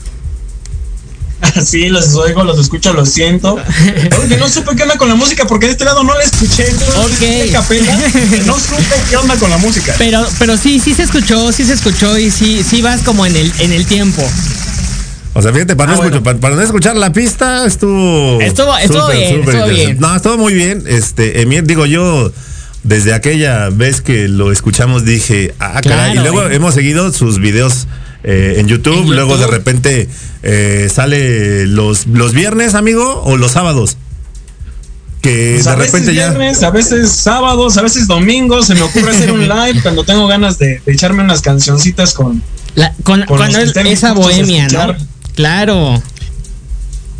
Sí, los oigo, los escucho, lo siento. Oye, no supe qué onda con la música porque de este lado no la escuché. entonces, Ok. escuché capela, no supe qué onda con la música. Pero, pero sí, sí se escuchó, sí se escuchó y sí, sí vas como en el, en el tiempo. O sea, fíjate, para, Ah, no, escuchar, bueno. para, para no escuchar la pista, estuvo. Estuvo- estuvo bien, súper estuvo bien. No, estuvo muy bien. Este, Emir, digo yo, desde aquella vez que lo escuchamos, dije, ah, caray. Claro, y luego eh. hemos seguido sus videos eh, en, YouTube, En Luego de repente eh, sale los, los viernes, amigo, o los sábados. que Pues de a veces repente ya. viernes, a veces sábados, a veces domingos, se me ocurre hacer un live cuando tengo ganas de, de echarme unas cancioncitas con... La- con, Con cuando es esa bohemia, ¿no? Claro.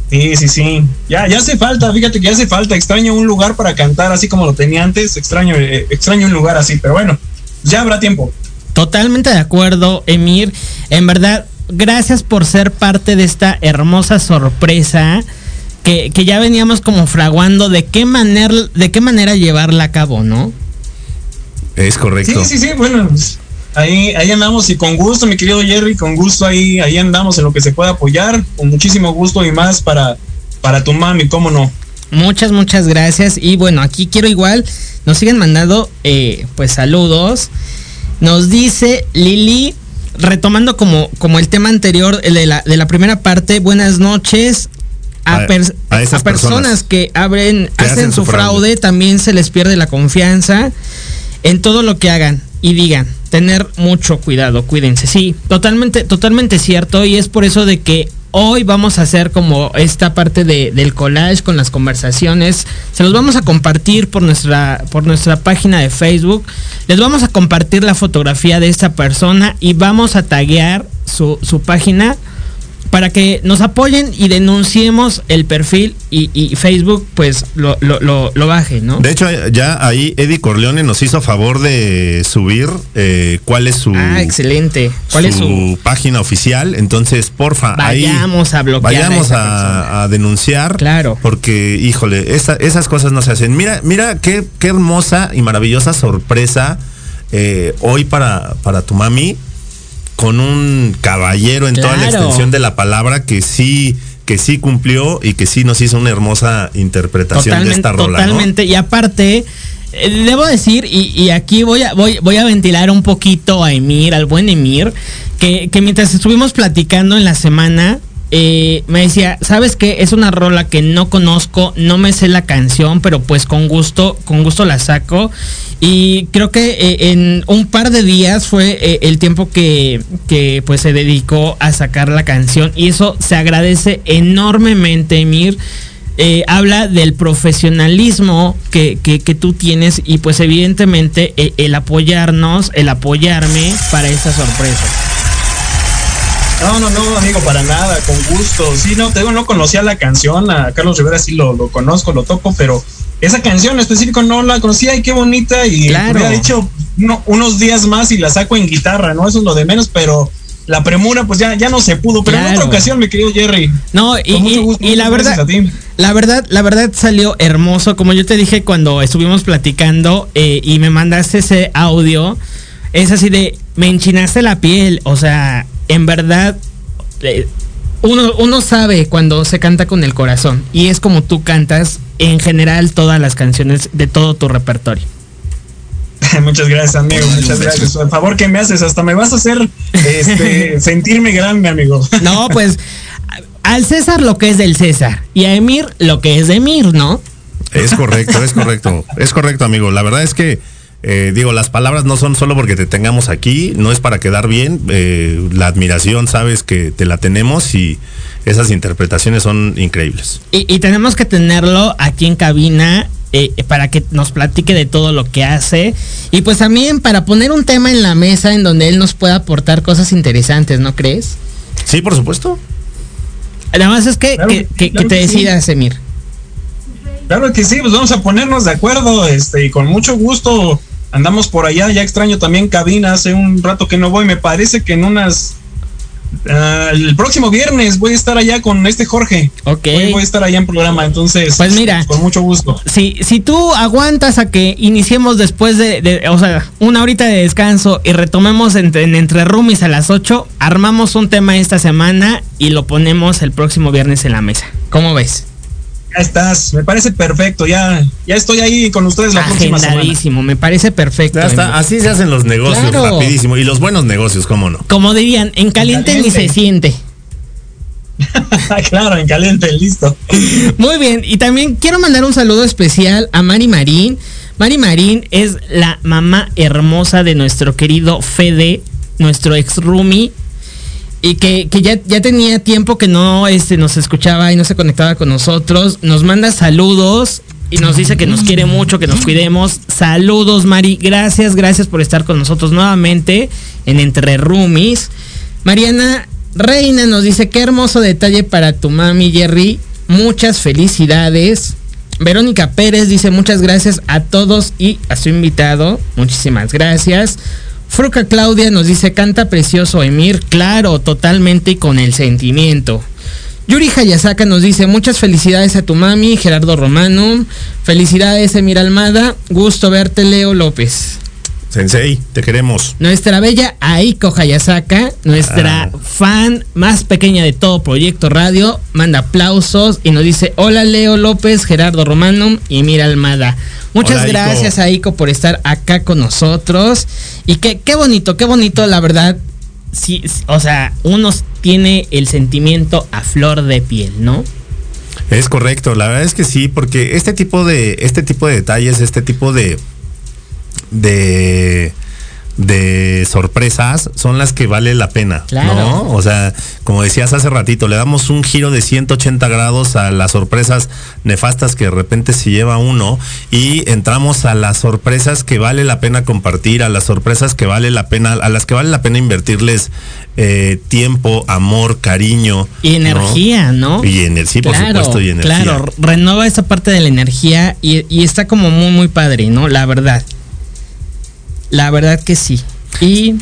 Sí, sí, sí. Ya, ya hace falta, fíjate que ya hace falta. Extraño un lugar para cantar así como lo tenía antes. Extraño, eh, extraño un lugar así, pero bueno, ya habrá tiempo. Totalmente de acuerdo, Emir. En verdad, gracias por ser parte de esta hermosa sorpresa que, que ya veníamos como fraguando de qué manera, de qué manera llevarla a cabo, ¿no? Es correcto. Sí, sí, sí, bueno, pues, ahí, ahí andamos y con gusto, mi querido Jerry, con gusto ahí, ahí andamos en lo que se pueda apoyar, con muchísimo gusto y más para, para tu mami, cómo no. Muchas, muchas gracias. Y bueno, aquí quiero igual, nos siguen mandando eh, pues saludos. Nos dice Lili, retomando como, como el tema anterior el de la, de la primera parte, buenas noches. A, A- pers- a esas a personas, personas que abren, que hacen, hacen su su fraude, fraude. también se les pierde la confianza en todo lo que hagan y digan. Tener mucho cuidado, cuídense. Sí, totalmente, totalmente cierto. Y es por eso de que hoy vamos a hacer como esta parte de- del collage con las conversaciones. Se los vamos a compartir por nuestra, por nuestra página de Facebook. Les vamos a compartir la fotografía de esta persona y vamos a taguear su, su página para que nos apoyen y denunciemos el perfil y, y Facebook pues lo, lo, lo, lo baje, ¿no? De hecho, ya ahí Eddie Corleone nos hizo favor de subir eh, cuál es su, ah, excelente. ¿Cuál es su...? página oficial. Entonces, porfa, Vayamos ahí a bloquear vayamos a, denunciar. Claro. Porque, híjole, esa- esas cosas no se hacen. Mira, mira qué, qué hermosa y maravillosa sorpresa eh, hoy para, para tu mami con un caballero en toda la extensión de la palabra que sí que sí cumplió y que sí nos hizo una hermosa interpretación de esta rola, ¿no? totalmente. Y aparte, eh, debo decir, y, y aquí voy a, voy, voy a ventilar un poquito a Emir, al buen Emir, que, que mientras estuvimos platicando en la semana, eh, me decía, ¿sabes qué? Es una rola que no conozco, no me sé la canción, pero pues con gusto, con gusto la saco. Y creo que eh, en un par de días fue eh, el tiempo que, que pues se dedicó a sacar la canción. Y eso se agradece enormemente, Emir eh, habla del profesionalismo que, que- que tú tienes y pues evidentemente el apoyarnos, el apoyarme para esta sorpresa. No, no, no, amigo, para nada, con gusto. Sí, no, te digo, no conocía la canción, a Carlos Rivera sí lo, lo conozco, lo toco, pero esa canción en específico no la conocía y qué bonita y Claro. hubiera uno- unos días más y la saco en guitarra, ¿no? Eso es lo de menos, pero la premura pues ya, ya no se pudo, pero en otra ocasión, mi querido Jerry. No, y, y- gusto, y la verdad, la verdad, la verdad salió hermoso. Como yo te dije cuando estuvimos platicando eh, y me mandaste ese audio, es así de, me enchinaste la piel. O sea, en verdad, eh, uno, uno sabe cuando se canta con el corazón. Y es como tú cantas en general todas las canciones de todo tu repertorio. Muchas gracias, amigo, muchas gracias. El favor que me haces, hasta me vas a hacer este, sentirme grande, amigo. No, pues al César lo que es del César y a Emir lo que es de Emir, ¿no? Es correcto, es correcto. Es correcto, amigo. La verdad es que, eh, digo, las palabras no son solo porque te tengamos aquí, no es para quedar bien. eh, la admiración, sabes que te la tenemos y esas interpretaciones son increíbles. Y, y tenemos que tenerlo aquí en cabina eh, para que nos platique de todo lo que hace. Y pues también para poner un tema en la mesa en donde él nos pueda aportar cosas interesantes, ¿no crees? Sí, por supuesto. Nada más es que, Claro que, que- que- claro que te que sí. decidas, Emir. Claro que sí, pues vamos a ponernos de acuerdo, este, y con mucho gusto andamos por allá, ya extraño también cabina, hace un rato que no voy, me parece que en unas ah, el próximo viernes voy a estar allá con este Jorge. Ok. Hoy voy a estar allá en programa, entonces Pues mira. con mucho gusto. Si, si tú aguantas a que iniciemos después de, de- o sea, una horita de descanso y retomemos en entre roomies a las 8, armamos un tema esta semana y lo ponemos el próximo viernes en la mesa. ¿Cómo ves? Ya estás, me parece perfecto, ya, ya estoy ahí con ustedes la próxima semana. Me parece perfecto. Ya está, así se hacen los negocios Claro. rapidísimo. Y los buenos negocios, cómo no. Como dirían, en caliente ni Caliente. se siente. claro, en caliente, listo. Muy bien, y también quiero mandar un saludo especial a Mari Marín. Mari Marín es la mamá hermosa de nuestro querido Fede, nuestro ex roomie, y que, que ya, ya tenía tiempo que no este, nos escuchaba y no se conectaba con nosotros. Nos manda saludos y nos dice que nos quiere mucho, que nos cuidemos. Saludos, Mari. Gracias, gracias por estar con nosotros nuevamente en Entre Roomies. Mariana Reina nos dice, qué hermoso detalle para tu mami, Jerry. Muchas felicidades. Verónica Pérez dice, muchas gracias a todos y a su invitado. Muchísimas gracias. Fruca Claudia nos dice, canta precioso Emir. Claro, totalmente y con el sentimiento. Yuri Hayasaka nos dice, muchas felicidades a tu mami, Gerardo Romano. Felicidades, Emir Almada. Gusto verte, Leo López. Sensei, te queremos. Nuestra bella Aiko Hayasaka, nuestra Ah. fan más pequeña de todo Proyecto Radio, manda aplausos y nos dice, hola Leo López, Gerardo Romano y Mira Almada. Muchas Hola, Aiko. gracias Aiko por estar acá con nosotros. Y qué, qué bonito, qué bonito, la verdad. Sí, o sea, uno tiene el sentimiento a flor de piel, ¿no? Es correcto, la verdad es que sí, porque este tipo de, este tipo de detalles, este tipo de, de, de sorpresas son las que vale la pena, Claro. ¿no? O sea, como decías hace ratito, le damos un giro de 180 grados a las sorpresas nefastas que de repente se lleva uno y entramos a las sorpresas que vale la pena compartir, a las sorpresas que vale la pena, a las que vale la pena invertirles eh, tiempo, amor, cariño. Y ¿no? energía, ¿no? Y energía, por supuesto, y energía. Claro, renueva esa parte de la energía y, y está como muy, muy padre, ¿no? La verdad. La verdad que sí. Y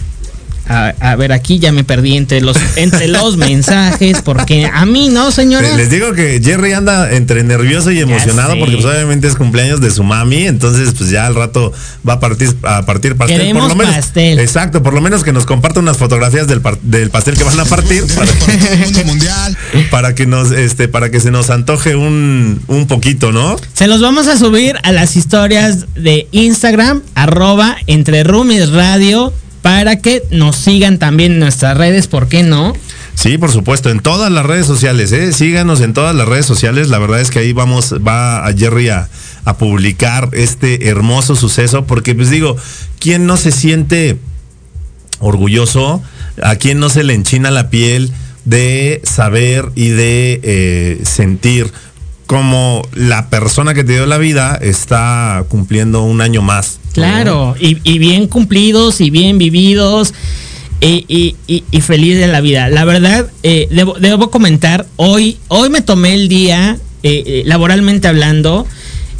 a, a ver, aquí ya me perdí entre los, entre los mensajes, porque a mí no, señora. Les digo que Jerry anda entre nervioso y emocionado porque pues, obviamente es cumpleaños de su mami, entonces pues ya al rato va a partir a partir pastel. Queremos por lo menos, pastel. Exacto, por lo menos que nos comparta unas fotografías del, del pastel que van a partir para, para que nos este para que se nos antoje un, un poquito, ¿no? Se los vamos a subir a las historias de Instagram, arroba entre Roomies Radio, para que nos sigan también en nuestras redes, ¿por qué no? Sí, por supuesto, en todas las redes sociales, ¿eh? Síganos en todas las redes sociales. La verdad es que ahí vamos, va a Jerry a, publicar este hermoso suceso, porque pues digo, ¿quién no se siente orgulloso? ¿A quién no se le enchina la piel de saber y de eh, sentir cómo la persona que te dio la vida está cumpliendo un año más? Claro, y, y bien cumplidos y bien vividos y, y- y- y feliz de la vida. La verdad, eh, debo, debo comentar, hoy, hoy me tomé el día, eh, eh, laboralmente hablando,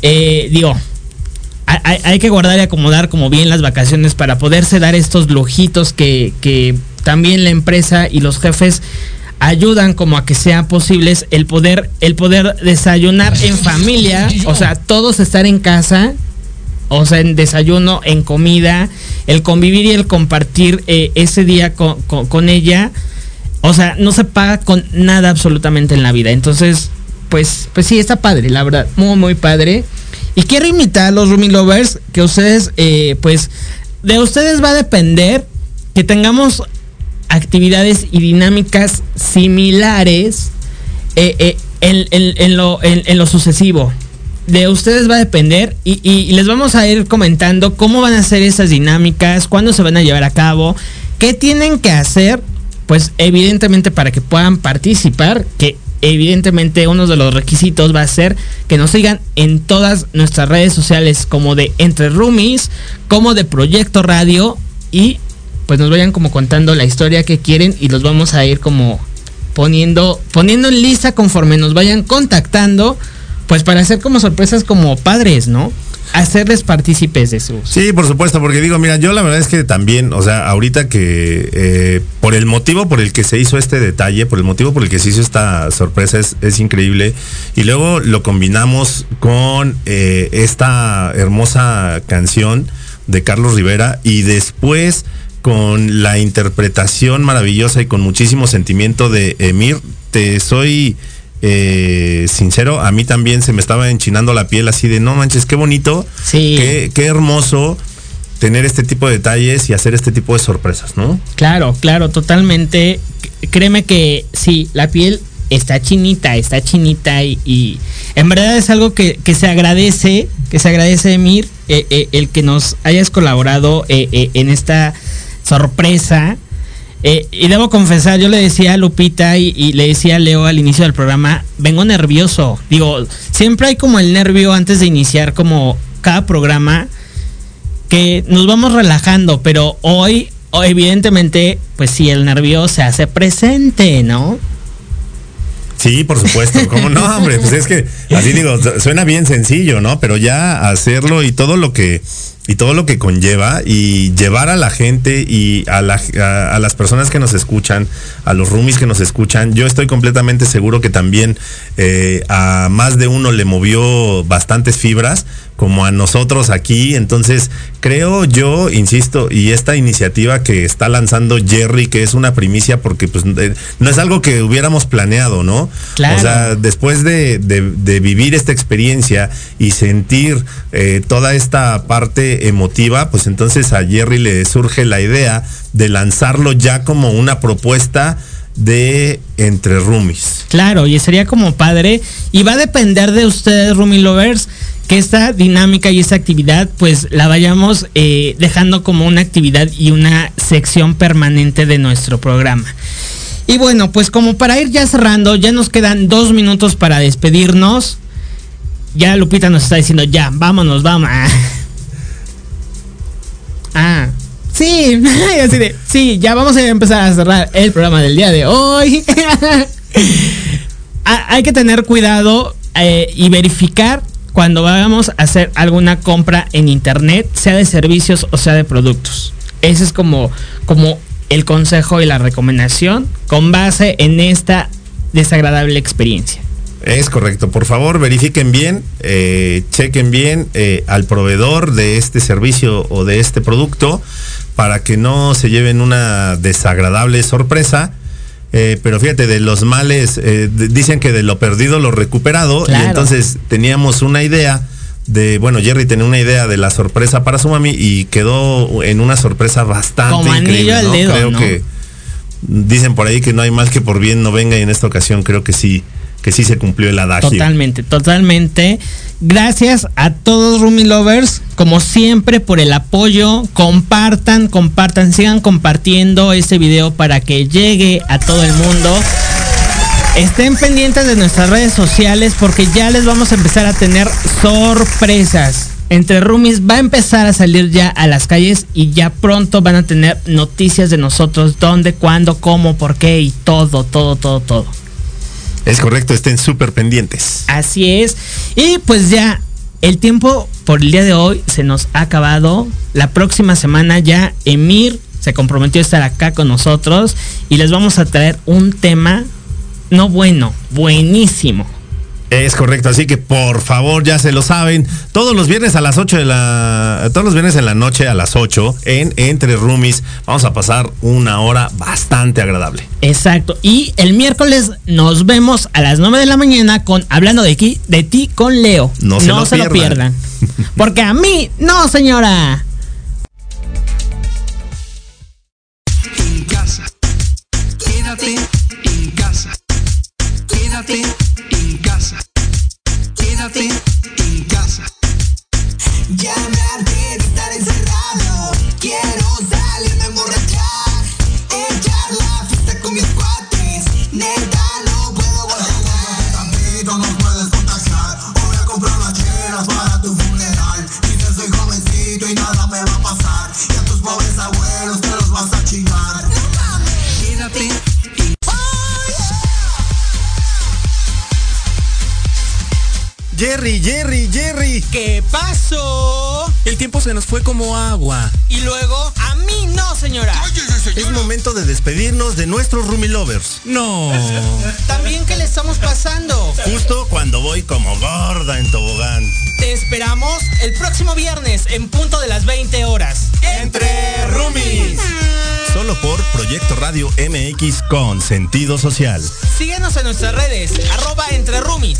eh, digo, hay, que guardar y acomodar como bien las vacaciones para poderse dar estos lujitos que, que también la empresa y los jefes ayudan como a que sean posibles el poder el poder desayunar en familia, o sea, todos estar en casa, o sea, en desayuno, en comida, el convivir y el compartir eh, ese día con, con- ella, o sea, no se paga con nada absolutamente en la vida. Entonces, pues, pues sí, está padre, la verdad, muy, muy padre. Y quiero invitar a los Rumi Lovers que ustedes, eh, pues, de ustedes va a depender que tengamos actividades y dinámicas similares eh, eh, en, en- lo, en lo sucesivo. De ustedes va a depender y, les vamos a ir comentando cómo van a ser esas dinámicas, cuándo se van a llevar a cabo, qué tienen que hacer, pues evidentemente para que puedan participar, que evidentemente uno de los requisitos va a ser que nos sigan en todas nuestras redes sociales como de Entre Roomies, como de Proyecto Radio y pues nos vayan como contando la historia que quieren y los vamos a ir como poniendo poniendo en lista conforme nos vayan contactando pues para hacer como sorpresas como padres, ¿no? Hacerles partícipes de sus Sí, por supuesto, porque digo, mira, yo la verdad es que también, o sea, ahorita que eh, por el motivo por el que se hizo este detalle, por el motivo por el que se hizo esta sorpresa es, increíble, y luego lo combinamos con eh, esta hermosa canción de Carlos Rivera y después con la interpretación maravillosa y con muchísimo sentimiento de Emir, te soy eh, sincero, a mí también se me estaba enchinando la piel así de no manches, qué bonito, Sí. qué, qué hermoso tener este tipo de detalles y hacer este tipo de sorpresas, ¿no? Claro, claro, totalmente. Créeme que sí, la piel está chinita, está chinita y, y en verdad es algo que, que se agradece, que se agradece, Emir, eh, eh, el que nos hayas colaborado eh, en esta sorpresa. Eh, y debo confesar, yo le decía a Lupita y, le decía a Leo al inicio del programa, vengo nervioso. Digo, siempre hay como el nervio antes de iniciar como cada programa que nos vamos relajando, pero hoy, evidentemente, pues sí, el nervio se hace presente, ¿no? Sí, por supuesto. ¿Cómo no, hombre? Pues es que, así digo, suena bien sencillo, ¿no? Pero ya hacerlo y todo lo que y todo lo que conlleva y llevar a la gente y a, la, a, a, las personas que nos escuchan, a los roomies que nos escuchan, yo estoy completamente seguro que también eh, a más de uno le movió bastantes fibras como a nosotros aquí. Entonces, creo yo, insisto, y esta iniciativa que está lanzando Jerry, que es una primicia porque pues no es algo que hubiéramos planeado, ¿no? Claro. O sea, después de, de, de vivir esta experiencia y sentir eh, toda esta parte emotiva, pues entonces a Jerry le surge la idea de lanzarlo ya como una propuesta de entre roomies. Claro, y sería como padre. Y va a depender de ustedes, roomie lovers, que esta dinámica y esta actividad, pues la vayamos eh, dejando como una actividad y una sección permanente de nuestro programa. Y bueno, pues como para ir ya cerrando, ya nos quedan dos minutos para despedirnos. Ya Lupita nos está diciendo, ya, vámonos, vamos. sí, ya vamos a empezar a cerrar el programa del día de hoy. Hay que tener cuidado eh, y verificar cuando vayamos a hacer alguna compra en internet, sea de servicios o sea de productos. Ese es como, como el consejo y la recomendación con base en esta desagradable experiencia. Es correcto. Por favor, verifiquen bien, eh, chequen bien eh, al proveedor de este servicio o de este producto para que no se lleven una desagradable sorpresa. Eh, pero fíjate, de los males, eh, de, dicen que de lo perdido lo recuperado. Claro. Y entonces teníamos una idea de, bueno, Jerry tenía una idea de la sorpresa para su mami y quedó en una sorpresa bastante Como anillo increíble. dedo, creo ¿no? que dicen por ahí que no hay mal que por bien no venga y en esta ocasión creo que sí, que sí se cumplió el adagio. Totalmente, totalmente. Gracias a todos Rumi Lovers, como siempre, por el apoyo. Compartan, compartan, sigan compartiendo este video para que llegue a todo el mundo. Estén pendientes de nuestras redes sociales porque ya les vamos a empezar a tener sorpresas. Entre Roomies va a empezar a salir ya a las calles y ya pronto van a tener noticias de nosotros, dónde, cuándo, cómo, por qué y todo, todo, todo, todo. Es correcto, estén súper pendientes. Así es. Y pues ya el tiempo por el día de hoy se nos ha acabado. La próxima semana ya Emir se comprometió a estar acá con nosotros y les vamos a traer un tema no bueno, buenísimo. Es correcto, así que por favor ya se lo saben. Todos los viernes a las 8 de la. Todos los viernes en la noche a las 8 en Entre Roomies vamos a pasar una hora bastante agradable. Exacto. Y el miércoles nos vemos a las 9 de la mañana con Hablando de, aquí, de ti con Leo. No se lo pierdan. pierdan. Porque a mí, no, señora. en casa. Quédate en casa. Quédate Jerry, Jerry, Jerry. ¿Qué pasó? El tiempo se nos fue como agua. Y luego, a mí no, señora. Es momento de despedirnos de nuestros Roomie Lovers. No. También que le estamos pasando. Justo cuando voy como gorda en tobogán. Te esperamos el próximo viernes en punto de las 20 horas. Entre Roomies. Solo por Proyecto Radio MX con sentido social. Síguenos en nuestras redes, arroba entre roomies.